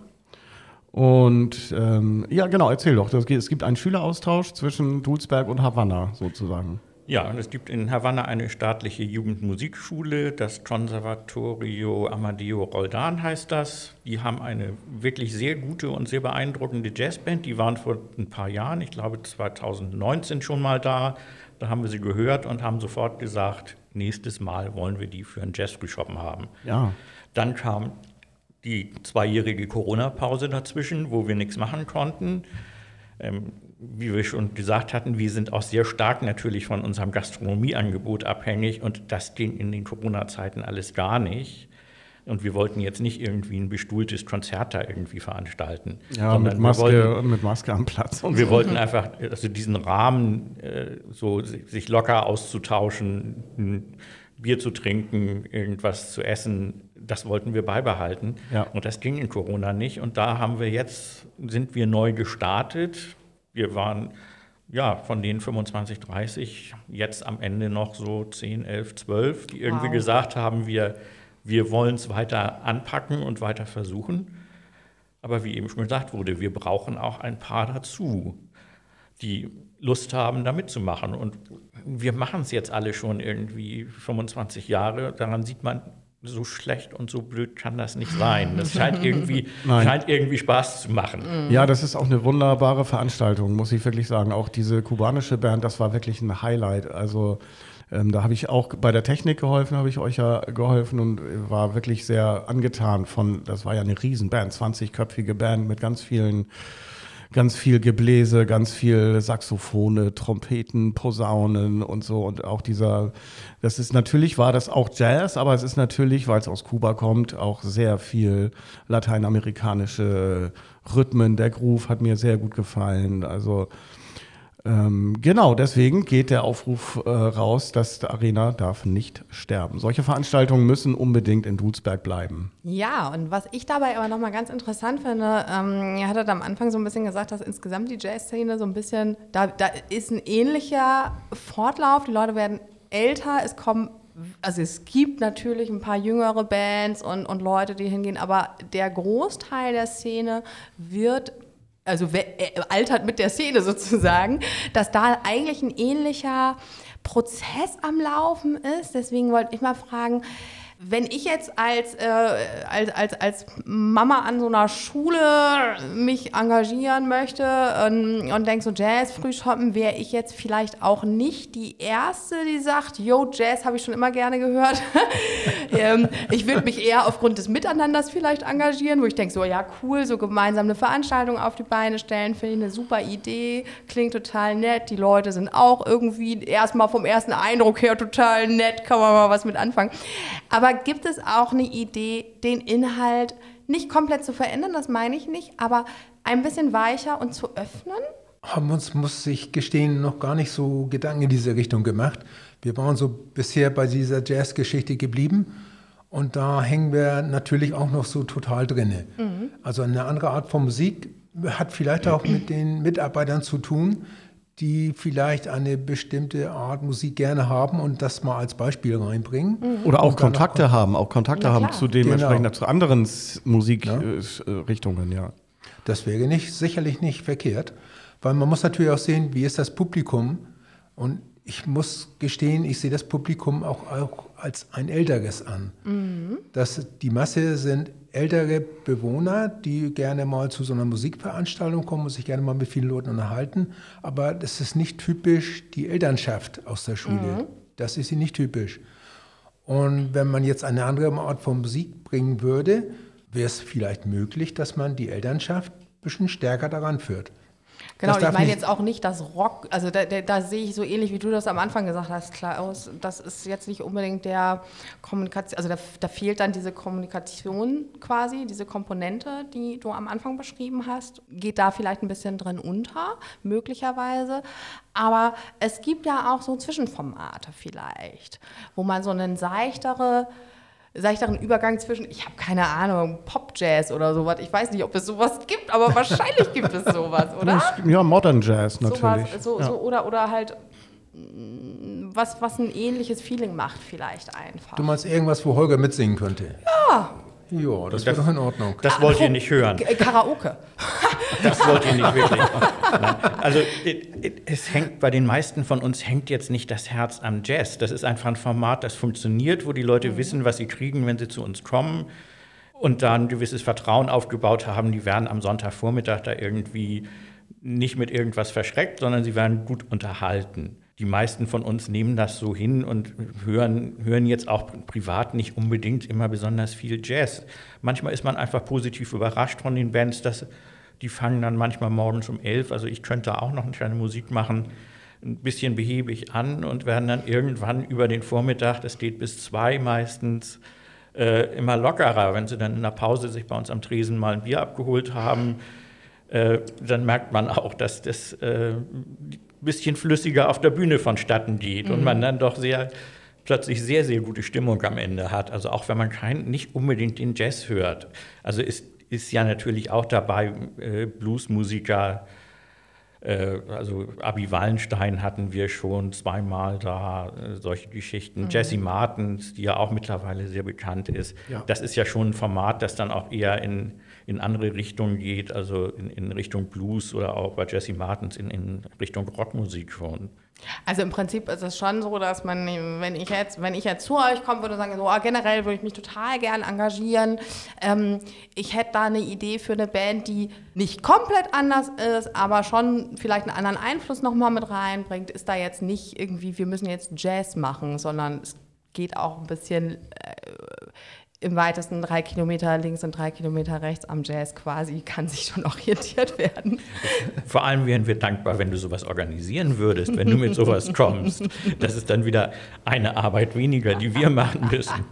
Und ähm, ja, genau, erzähl doch. Es gibt einen Schüleraustausch zwischen Dulsberg und Havanna sozusagen. Ja, es gibt in Havanna eine staatliche Jugendmusikschule, das Conservatorio Amadeo Roldan heißt das. Die haben eine wirklich sehr gute und sehr beeindruckende Jazzband. Die waren vor ein paar Jahren, ich glaube 2019 schon mal da. Da haben wir sie gehört und haben sofort gesagt, nächstes Mal wollen wir die für einen Jazz-Shoppen haben. Ja. Dann kam die zweijährige Corona-Pause dazwischen, wo wir nichts machen konnten. Ähm, wie wir schon gesagt hatten, wir sind auch sehr stark natürlich von unserem Gastronomieangebot abhängig und das ging in den Corona-Zeiten alles gar nicht. Und wir wollten jetzt nicht irgendwie ein bestuhltes Konzert da irgendwie veranstalten. Ja, mit Maske, wollten, mit Maske am Platz. Und wir so. wollten einfach also diesen Rahmen, äh, so sich locker auszutauschen, ein Bier zu trinken, irgendwas zu essen, das wollten wir beibehalten. Ja. Und das ging in Corona nicht. Und da haben wir jetzt, sind wir neu gestartet. Wir waren ja von den 25, 30 jetzt am Ende noch so 10, 11, 12, die irgendwie wow. gesagt haben, wir, wir wollen es weiter anpacken und weiter versuchen. Aber wie eben schon gesagt wurde, wir brauchen auch ein paar dazu, die Lust haben, da mitzumachen. Und wir machen es jetzt alle schon irgendwie 25 Jahre. Daran sieht man, so schlecht und so blöd kann das nicht sein. Das scheint [LAUGHS] irgendwie, scheint irgendwie Spaß zu machen. Mhm. Ja, das ist auch eine wunderbare Veranstaltung, muss ich wirklich sagen. Auch diese kubanische Band, das war wirklich ein Highlight. Also ähm, da habe ich auch bei der Technik geholfen, habe ich euch ja geholfen und war wirklich sehr angetan von, das war ja eine Riesenband, 20-köpfige Band mit ganz vielen ganz viel Gebläse, ganz viel Saxophone, Trompeten, Posaunen und so. Und auch dieser, das ist natürlich, war das auch Jazz, aber es ist natürlich, weil es aus Kuba kommt, auch sehr viel lateinamerikanische Rhythmen. Der Groove hat mir sehr gut gefallen. Also ähm, genau, deswegen geht der Aufruf äh, raus, dass die Arena darf nicht sterben. Solche Veranstaltungen müssen unbedingt in Dulsberg bleiben. Ja, und was ich dabei aber nochmal ganz interessant finde, ähm, ihr hattet am Anfang so ein bisschen gesagt, dass insgesamt die Jazz-Szene so ein bisschen, da, da ist ein ähnlicher Fortlauf, die Leute werden älter, es kommen also es gibt natürlich ein paar jüngere Bands und, und Leute, die hingehen, aber der Großteil der Szene wird also äh, altert mit der Szene [LAUGHS] sozusagen, dass da eigentlich ein ähnlicher Prozess am Laufen ist. Deswegen wollte ich mal fragen, wenn ich jetzt als, äh, als, als, als Mama an so einer Schule mich engagieren möchte ähm, und denke so Jazz frühshoppen, wäre ich jetzt vielleicht auch nicht die Erste, die sagt, yo, Jazz habe ich schon immer gerne gehört. [LAUGHS] ähm, ich würde mich eher aufgrund des Miteinanders vielleicht engagieren, wo ich denke so, ja cool, so gemeinsam eine Veranstaltung auf die Beine stellen, finde ich eine super Idee, klingt total nett, die Leute sind auch irgendwie erstmal vom ersten Eindruck her total nett, kann man mal was mit anfangen. Aber aber gibt es auch eine Idee, den Inhalt nicht komplett zu verändern, das meine ich nicht, aber ein bisschen weicher und zu öffnen? Haben uns, muss ich gestehen, noch gar nicht so Gedanken in diese Richtung gemacht. Wir waren so bisher bei dieser Jazzgeschichte geblieben. Und da hängen wir natürlich auch noch so total drinne. Mhm. Also eine andere Art von Musik hat vielleicht auch mit den Mitarbeitern zu tun, die vielleicht eine bestimmte Art Musik gerne haben und das mal als Beispiel reinbringen. Mhm. Oder auch Kontakte auch, haben, auch Kontakte haben zu dementsprechend genau. zu anderen Musikrichtungen, ja. ja. Das wäre nicht, sicherlich nicht verkehrt, weil man muss natürlich auch sehen, wie ist das Publikum und ich muss gestehen, ich sehe das Publikum auch, auch als ein älteres an. Mhm. Das, die Masse sind ältere Bewohner, die gerne mal zu so einer Musikveranstaltung kommen und sich gerne mal mit vielen Leuten unterhalten. Aber das ist nicht typisch die Elternschaft aus der Schule. Mhm. Das ist sie nicht typisch. Und wenn man jetzt eine andere Art von Musik bringen würde, wäre es vielleicht möglich, dass man die Elternschaft ein bisschen stärker daran führt. Genau, ich meine jetzt auch nicht das Rock, also da, da, da, sehe ich so ähnlich, wie du das am Anfang gesagt hast, Klaus, das ist jetzt nicht unbedingt der Kommunikation, also da, da, fehlt dann diese Kommunikation quasi, diese Komponente, die du am Anfang beschrieben hast, geht da vielleicht ein bisschen drin unter, möglicherweise, aber es gibt ja auch so Zwischenformate vielleicht, wo man so einen seichtere seichteren Übergang zwischen, ich habe keine Ahnung, Pop-Jazz oder sowas. Ich weiß nicht, ob es sowas gibt, aber wahrscheinlich gibt es sowas, oder? [LAUGHS] Ja, Modern Jazz natürlich. Sowas, so, ja. so, oder, oder halt mm, was, was ein ähnliches Feeling macht vielleicht einfach. Du meinst irgendwas, wo Holger mitsingen könnte? Ja. Ja, das wäre doch in Ordnung. Das wollt ihr nicht hören. Karaoke. [LAUGHS] Das wollt ihr nicht wirklich. [LAUGHS] Also es hängt bei den meisten von uns hängt jetzt nicht das Herz am Jazz. Das ist einfach ein Format, das funktioniert, wo die Leute mhm. wissen, was sie kriegen, wenn sie zu uns kommen und da ein gewisses Vertrauen aufgebaut haben. Die werden am Sonntagvormittag da irgendwie nicht mit irgendwas verschreckt, sondern sie werden gut unterhalten die meisten von uns nehmen das so hin und hören, hören jetzt auch privat nicht unbedingt immer besonders viel Jazz. Manchmal ist man einfach positiv überrascht von den Bands, dass die fangen dann manchmal morgens um elf, also ich könnte auch noch eine kleine Musik machen, ein bisschen behäbig an und werden dann irgendwann über den Vormittag, das geht bis zwei meistens, äh, immer lockerer. Wenn sie dann in der Pause sich bei uns am Tresen mal ein Bier abgeholt haben, äh, dann merkt man auch, dass das äh, bisschen flüssiger auf der Bühne vonstatten geht mhm. und man dann doch sehr plötzlich sehr, sehr gute Stimmung am Ende hat. Also auch wenn man kein, nicht unbedingt den Jazz hört. Also ist, ist ja natürlich auch dabei äh, Bluesmusiker, äh, also Abi Wallenstein hatten wir schon zweimal da, äh, solche Geschichten. Mhm. Jesse Martens, die ja auch mittlerweile sehr bekannt ist. Ja. Das ist ja schon ein Format, das dann auch eher in in andere Richtungen geht, also in, in Richtung Blues oder auch bei Jesse Martins in, in Richtung Rockmusik schon. Also im Prinzip ist es schon so, dass man, wenn ich jetzt, wenn ich jetzt zu euch kommen würde sagen, so, oh, generell würde ich mich total gern engagieren. Ähm, ich hätte da eine Idee für eine Band, die nicht komplett anders ist, aber schon vielleicht einen anderen Einfluss nochmal mit reinbringt. Ist da jetzt nicht irgendwie, wir müssen jetzt Jazz machen, sondern es geht auch ein bisschen äh, im weitesten drei Kilometer links und drei Kilometer rechts am Jazz quasi kann sich schon [LAUGHS] orientiert werden. Vor allem wären wir dankbar, wenn du sowas organisieren würdest, wenn du mit sowas [LAUGHS] kommst. Das ist dann wieder eine Arbeit weniger, die wir machen müssen.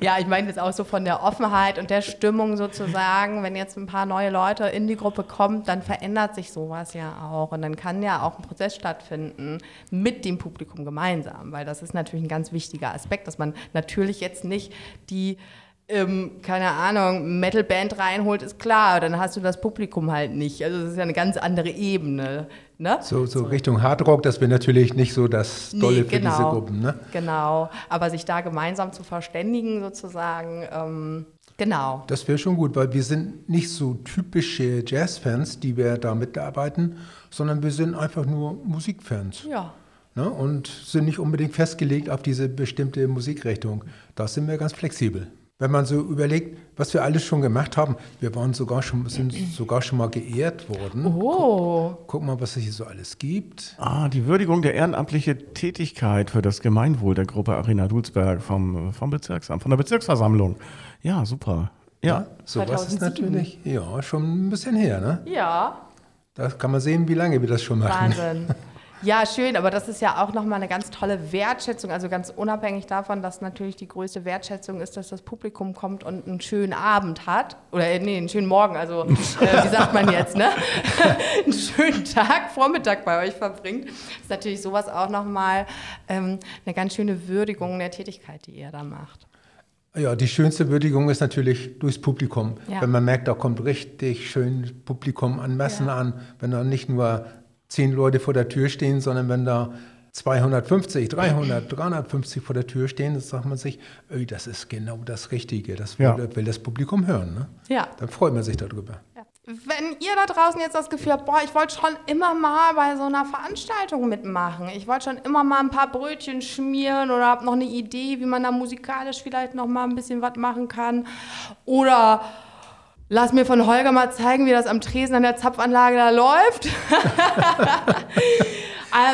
Ja, ich meine jetzt auch so von der Offenheit und der Stimmung sozusagen, wenn jetzt ein paar neue Leute in die Gruppe kommen, dann verändert sich sowas ja auch und dann kann ja auch ein Prozess stattfinden mit dem Publikum gemeinsam, weil das ist natürlich ein ganz wichtiger Aspekt, dass man natürlich jetzt nicht die ähm, keine Ahnung, Metalband reinholt, ist klar, dann hast du das Publikum halt nicht. Also das ist ja eine ganz andere Ebene. Ne? So, so, so, Richtung Hardrock, das wäre natürlich nicht so das Dolle nee, genau, für diese Gruppen. Ne? Genau, aber sich da gemeinsam zu verständigen sozusagen, ähm, genau. Das wäre schon gut, weil wir sind nicht so typische Jazzfans, die wir da mitarbeiten, sondern wir sind einfach nur Musikfans. Ja. Ne? Und sind nicht unbedingt festgelegt auf diese bestimmte Musikrichtung. Da sind wir ganz flexibel. Wenn man so überlegt, was wir alles schon gemacht haben, wir waren sogar schon, sind sogar schon mal geehrt worden. Oh. Guck, guck, mal, was es hier so alles gibt. Ah, die Würdigung der ehrenamtlichen Tätigkeit für das Gemeinwohl der Gruppe Arena Dulsberg vom, vom Bezirksamt, von der Bezirksversammlung. Ja, super. Ja, ja sowas ist natürlich ja, schon ein bisschen her, ne? Ja. Da kann man sehen, wie lange wir das schon machen. Wahnsinn. [LAUGHS] Ja, schön, aber das ist ja auch nochmal eine ganz tolle Wertschätzung, also ganz unabhängig davon, dass natürlich die größte Wertschätzung ist, dass das Publikum kommt und einen schönen Abend hat. Oder äh, nee, einen schönen Morgen, also äh, wie sagt man jetzt, ne? [LAUGHS] einen schönen Tag, Vormittag bei euch verbringt. Das ist natürlich sowas auch nochmal ähm, eine ganz schöne Würdigung der Tätigkeit, die ihr da macht. Ja, die schönste Würdigung ist natürlich durchs Publikum. Ja. Wenn man merkt, da kommt richtig schön Publikum an Messen ja. an, wenn da nicht nur zehn Leute vor der Tür stehen, sondern wenn da 250, 300, 350 vor der Tür stehen, dann sagt man sich, das ist genau das Richtige. Das will, ja. will das Publikum hören. Ne? Ja. Dann freut man sich darüber. Ja. wenn ihr da draußen jetzt das Gefühl habt, boah, ich wollte schon immer mal bei so einer Veranstaltung mitmachen, ich wollte schon immer mal ein paar Brötchen schmieren oder habt noch eine Idee, wie man da musikalisch vielleicht noch mal ein bisschen was machen kann oder lass mir von Holger mal zeigen, wie das am Tresen an der Zapfanlage da läuft. [LAUGHS]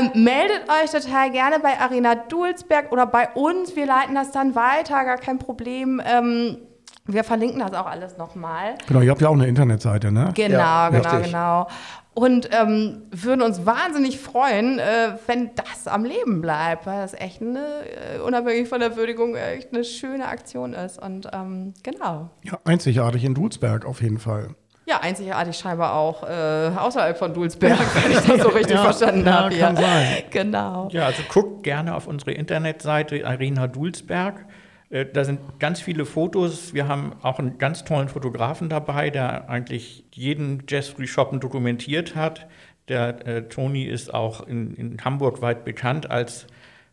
ähm, meldet euch total gerne bei Arena Dulsberg oder bei uns. Wir leiten das dann weiter, gar kein Problem. Ähm, wir verlinken das auch alles nochmal. Genau, ihr habt ja auch eine Internetseite, ne? Genau, Ja, genau, richtig. genau. Und ähm, würden uns wahnsinnig freuen, äh, wenn das am Leben bleibt, weil das echt eine, äh, unabhängig von der Würdigung, echt eine schöne Aktion ist. Und ähm, genau. Ja, einzigartig in Dulsberg auf jeden Fall. Ja, einzigartig scheinbar auch äh, außerhalb von Dulsberg, wenn ich das so richtig [LAUGHS] Ja, verstanden ja, habe. kann sein. Genau. Ja, also guckt gerne auf unsere Internetseite Arena Dulsberg. Äh, Da sind ganz viele Fotos. Wir haben auch einen ganz tollen Fotografen dabei, der eigentlich jeden Jazz-Free-Shoppen dokumentiert hat. Der äh, Toni ist auch in, in Hamburg weit bekannt als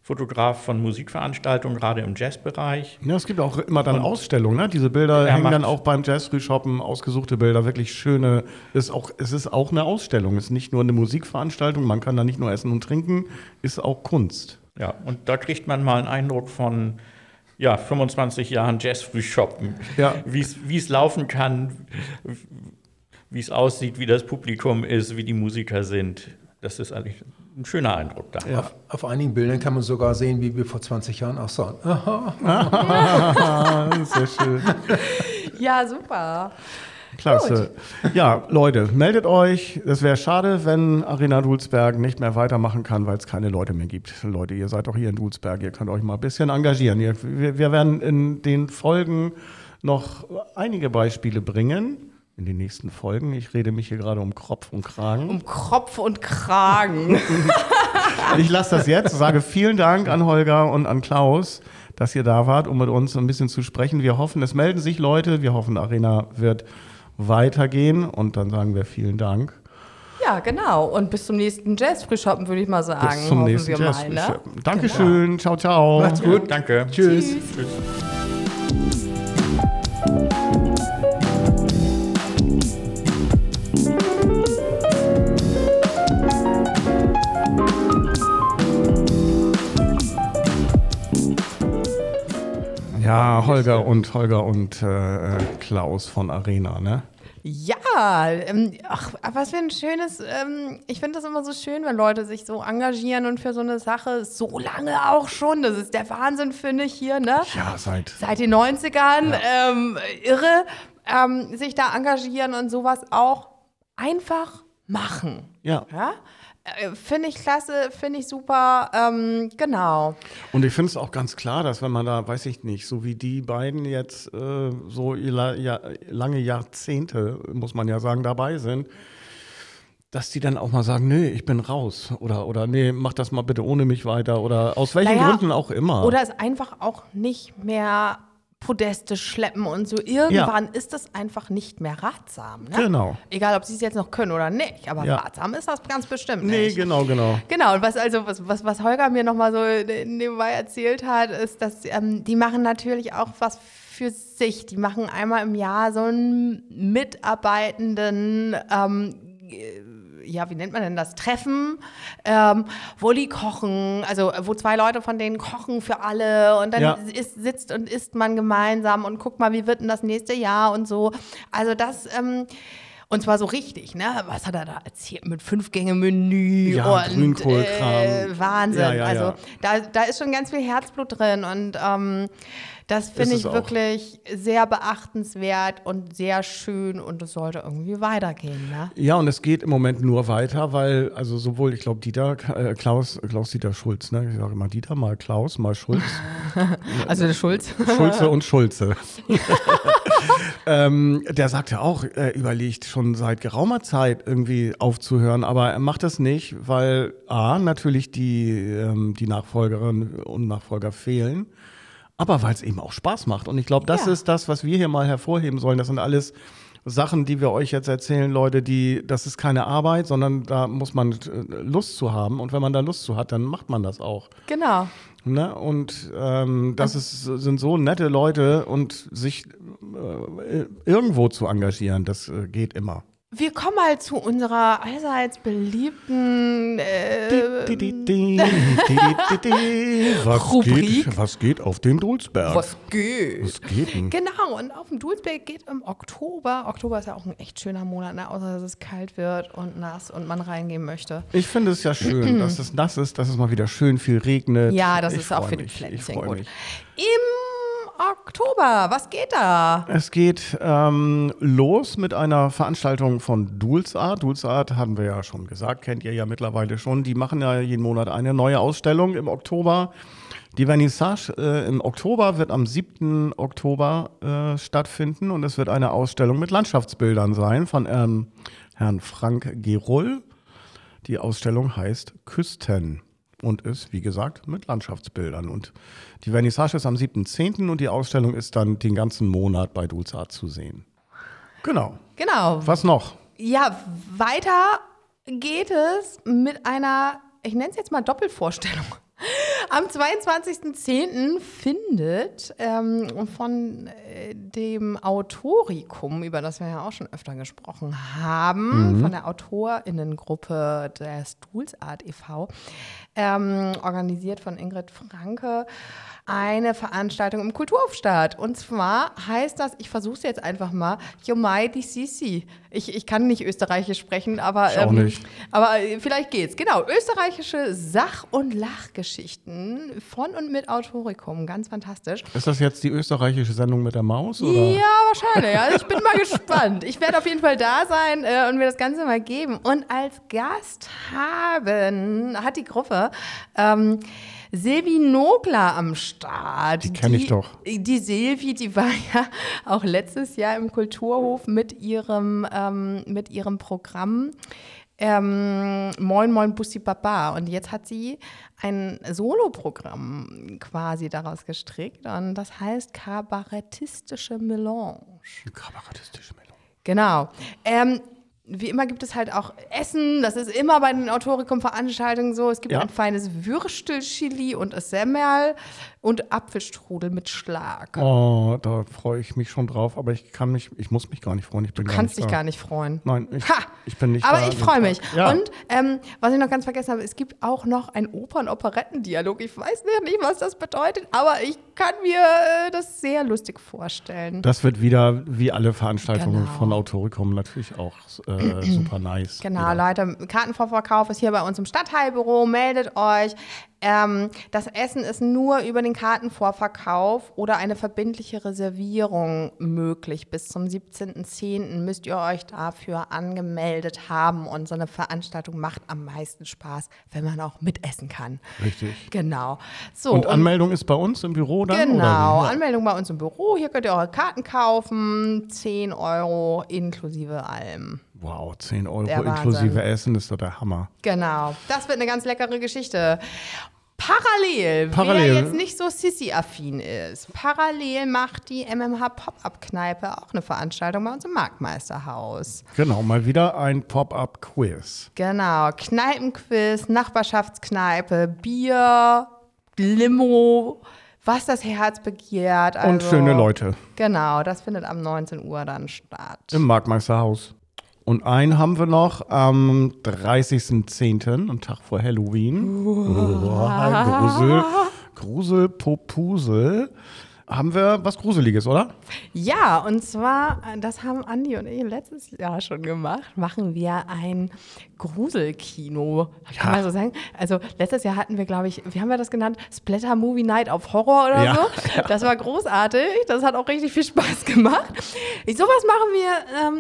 Fotograf von Musikveranstaltungen, gerade im Jazzbereich. Ja, es gibt auch immer dann Ausstellungen, ne? Diese Bilder Er hängen dann auch beim Jazz Free Shoppen, ausgesuchte Bilder, wirklich schöne. Ist auch, es ist auch eine Ausstellung, es ist nicht nur eine Musikveranstaltung, man kann da nicht nur essen und trinken, ist auch Kunst. Ja, und da kriegt man mal einen Eindruck von ja, 25 Jahren Jazz-Free-Shoppen, Ja. wie es laufen kann, wie es aussieht, wie das Publikum ist, wie die Musiker sind. Das ist eigentlich ein schöner Eindruck da. Ja. Auf, auf einigen Bildern kann man sogar sehen, wie wir vor 20 Jahren aussahen. Aha. [LAUGHS] [LAUGHS] Ah, sehr schön. Ja, super. Klasse. Ja, Leute, meldet euch. Es wäre schade, wenn Arena Dulsberg nicht mehr weitermachen kann, weil es keine Leute mehr gibt. Leute, ihr seid doch hier in Dulsberg, ihr könnt euch mal ein bisschen engagieren. Ihr, wir, wir werden in den Folgen noch einige Beispiele bringen. In den nächsten Folgen. Ich rede mich hier gerade um Kopf und Kragen. Um Kopf und Kragen. [LAUGHS] Ich lasse das jetzt, sage vielen Dank an Holger und an Klaus, dass ihr da wart, um mit uns ein bisschen zu sprechen. Wir hoffen, es melden sich Leute. Wir hoffen, Arena wird weitergehen und dann sagen wir vielen Dank. Ja, genau. Und bis zum nächsten Jazz-Frühschoppen, würde ich mal sagen. Bis zum hoffen nächsten wir Jazz. mal, ne? Dankeschön. Ciao, ciao. Macht's gut. Danke. Tschüss. Tschüss. Ja, Holger und Holger und äh, Klaus von Arena, ne? Ja, ähm, ach, was für ein schönes, ähm, ich finde das immer so schön, wenn Leute sich so engagieren und für so eine Sache so lange auch schon, das ist der Wahnsinn, finde ich hier, ne? Ja, seit. Seit den 90ern, ähm, irre, ähm, sich da engagieren und sowas auch einfach machen. Ja. Ja? Äh, Finde ich klasse, finde ich super, ähm, genau. Und ich finde es auch ganz klar, dass wenn man da, weiß ich nicht, so wie die beiden jetzt äh, so la ja, lange Jahrzehnte, muss man ja sagen, dabei sind, dass die dann auch mal sagen, nee, ich bin raus oder oder nee, mach das mal bitte ohne mich weiter oder aus welchen Naja, Gründen auch immer. Oder es einfach auch nicht mehr Podeste schleppen und so. Irgendwann ist das einfach nicht mehr ratsam. Ne? Genau. Egal, ob sie es jetzt noch können oder nicht. Aber Ja. ratsam ist das ganz bestimmt nee, nicht. genau, genau. Genau, und was also was, was, was Holger mir nochmal so nebenbei erzählt hat, ist, dass ähm, die machen natürlich auch was für sich. Die machen einmal im Jahr so einen mitarbeitenden ähm, ja, wie nennt man denn das? Treffen, ähm, wo die kochen, also wo zwei Leute von denen kochen für alle und dann Ja. ist, sitzt und isst man gemeinsam und guckt mal, wie wird denn das nächste Jahr und so. Also das, ähm, und zwar so richtig, ne? Was hat er da erzählt mit Fünf-Gänge-Menü Ja, und Grünkohlkram. Äh, Wahnsinn. Ja, ja, also. Da, da ist schon ganz viel Herzblut drin und ähm, das finde ich auch. wirklich sehr beachtenswert und sehr schön und es sollte irgendwie weitergehen, ne? Ja, und es geht im Moment nur weiter, weil, also sowohl, ich glaube, Dieter, äh, Klaus, Klaus-Dieter Schulz, ne? Ich sage immer Dieter, mal Klaus, mal Schulz. [LAUGHS] Also der Schulz. Schulze und Schulze. [LAUGHS] [LAUGHS] ähm, der sagt ja auch, er überlegt schon seit geraumer Zeit irgendwie aufzuhören, aber er macht das nicht, weil A, natürlich die, ähm, die Nachfolgerinnen und Nachfolger fehlen, aber weil es eben auch Spaß macht. Und ich glaube, das Ja. ist das, was wir hier mal hervorheben sollen. Das sind alles Sachen, die wir euch jetzt erzählen, Leute, die, das ist keine Arbeit, sondern da muss man äh, Lust zu haben. Und wenn man da Lust zu hat, dann macht man das auch. Genau. Ne? Und ähm, das ist, sind so nette Leute und sich äh, irgendwo zu engagieren, das äh, geht immer. Wir kommen mal zu unserer allseits beliebten äh, Di, di, di. Was Rubrik. geht, was geht auf dem Dulsberg? Was geht? Was geht denn? Genau, und auf dem Dulsberg geht im Oktober. Oktober ist ja auch ein echt schöner Monat, ne? außer dass es kalt wird und nass und man reingehen möchte. Ich finde es ja schön, dass es nass ist, dass es mal wieder schön viel regnet. Ja, das Ich ist auch für die freu gut. mich. Im Oktober, was geht da? Es geht ähm, los mit einer Veranstaltung von Dulsart. Dulsart haben wir ja schon gesagt, kennt ihr ja mittlerweile schon. Die machen ja jeden Monat eine neue Ausstellung im Oktober. Die Vernissage äh, im Oktober wird am 7. Oktober äh, stattfinden und es wird eine Ausstellung mit Landschaftsbildern sein von ähm, Herrn Frank Geroll. Die Ausstellung heißt Küsten und ist, wie gesagt, mit Landschaftsbildern. Und die Vernissage ist am 7.10. und die Ausstellung ist dann den ganzen Monat bei Dulzart zu sehen. Genau. Genau. Was noch? Ja, weiter geht es mit einer, ich nenne es jetzt mal Doppelvorstellung. Am 22.10. findet ähm, von äh, dem Autorikum, über das wir ja auch schon öfter gesprochen haben, von der AutorInnengruppe der Stuhlsart e.V., ähm, organisiert von Ingrid Franke, eine Veranstaltung im Kulturhof statt. Und zwar heißt das, ich versuche es jetzt einfach mal, Yomai di Sisi. Ich, ich kann nicht österreichisch sprechen, aber, Ich auch nicht. aber äh, vielleicht geht's. Genau, österreichische Sach- und Lachgeschichten von und mit Autorikum. Ganz fantastisch. Ist das jetzt die österreichische Sendung mit der Maus? Oder? Ja, wahrscheinlich. Also ich bin mal [LAUGHS] gespannt. Ich werde auf jeden Fall da sein äh, und mir das Ganze mal geben. Und als Gast haben, hat die Gruppe ähm, Silvi Nogler am Start. Die kenn ich doch. Die Silvi, die war [LAUGHS] ja auch letztes Jahr im Kulturhof mit ihrem, ähm, mit ihrem Programm. Ähm, Moin Moin Bussi Baba. Und jetzt hat sie ein Soloprogramm quasi daraus gestrickt. Und das heißt Kabarettistische Melange. Kabarettistische Meldung. Genau. Ähm, wie immer gibt es halt auch Essen. Das ist immer bei den Autorikum-Veranstaltungen so. Es gibt Ja. ein feines Würstelchili und Semmel und Apfelstrudel mit Schlag. Oh, da freue ich mich schon drauf, aber ich kann mich, ich muss mich gar nicht freuen. Ich bin du gar kannst nicht dich gar nicht freuen. Nein, ich, Ha! ich bin nicht Aber ich freue mich. Ja. Und ähm, was ich noch ganz vergessen habe, es gibt auch noch einen Opern-Operettendialog. Ich weiß nicht, was das bedeutet, aber ich kann mir äh, das sehr lustig vorstellen. Das wird wieder, wie alle Veranstaltungen Genau. von Autoricum, natürlich auch äh, super nice. Genau, wieder. Leute, Kartenvorverkauf ist hier bei uns im Stadtteilbüro. Meldet euch. Ähm, das Essen ist nur über den Kartenvorverkauf oder eine verbindliche Reservierung möglich. Bis zum 17.10. müsst ihr euch dafür angemeldet haben. Und so eine Veranstaltung macht am meisten Spaß, wenn man auch mitessen kann. Richtig. Genau. So, Und Anmeldung ist bei uns im Büro dann? Genau? Anmeldung bei uns im Büro. Hier könnt ihr eure Karten kaufen. 10 Euro inklusive allem. Wow, 10 Euro inklusive. Essen ist doch der Hammer. Genau, das wird eine ganz leckere Geschichte. Parallel, Parallel. wer jetzt nicht so Sissi-affin ist, parallel macht die MMH Pop-Up-Kneipe auch eine Veranstaltung bei uns im Marktmeisterhaus. Genau, mal wieder ein Pop-up-Quiz. Genau, Kneipenquiz, Nachbarschaftskneipe, Bier, Limo, was das Herz begehrt. Und also- schöne Leute Genau, das findet am 19 Uhr dann statt. im Marktmeisterhaus. Und einen haben wir noch am 30.10., am Tag vor Halloween. Oh, Grusel, Grusel, Popusel. Haben wir was Gruseliges, oder? Ja, und zwar, äh, das haben Andi und ich letztes Jahr schon gemacht, machen wir ein Gruselkino. Kann Ja. man so sagen? Also letztes Jahr hatten wir, glaube ich, wie haben wir das genannt? Splatter Movie Night auf Horror oder Ja. so. Das war großartig. Das hat auch richtig viel Spaß gemacht. Sowas machen wir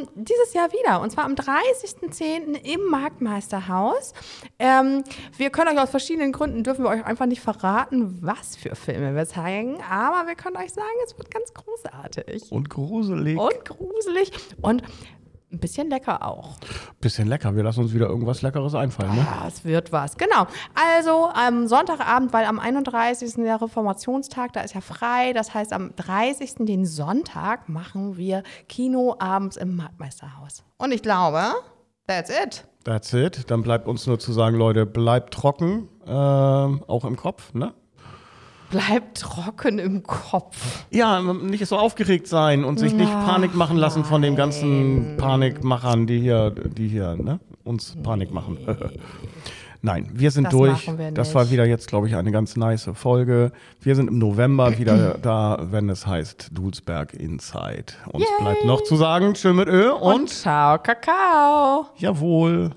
ähm, dieses Jahr wieder. Und zwar am 30.10. im Marktmeisterhaus. Ähm, wir können euch aus verschiedenen Gründen, dürfen wir euch einfach nicht verraten, was für Filme wir zeigen. Aber wir können euch sagen, es wird ganz großartig. Und gruselig. Und gruselig. Und ein bisschen lecker auch. Bisschen lecker. Wir lassen uns wieder irgendwas Leckeres einfallen, ne? Ah, es wird was. Genau. Also am Sonntagabend, weil am 31. der Reformationstag, da ist ja frei. Das heißt, am 30. den Sonntag machen wir Kino abends im Marktmeisterhaus. Und ich glaube, that's it. That's it. Dann bleibt uns nur zu sagen, Leute, bleibt trocken, ähm, auch im Kopf, ne? Bleibt trocken im Kopf. Ja, nicht so aufgeregt sein und sich nicht Panik machen lassen von den ganzen Panikmachern, die hier, die hier ne, uns Panik machen. [LAUGHS] Nein, wir sind Das durch. wir das war wieder jetzt, glaube ich, eine ganz nice Folge. Wir sind im November wieder [CLEARS THROAT] da, wenn es heißt Dulsberg Inside. Uns bleibt noch zu sagen, schön mit Ö und, Und ciao, Kakao. jawohl.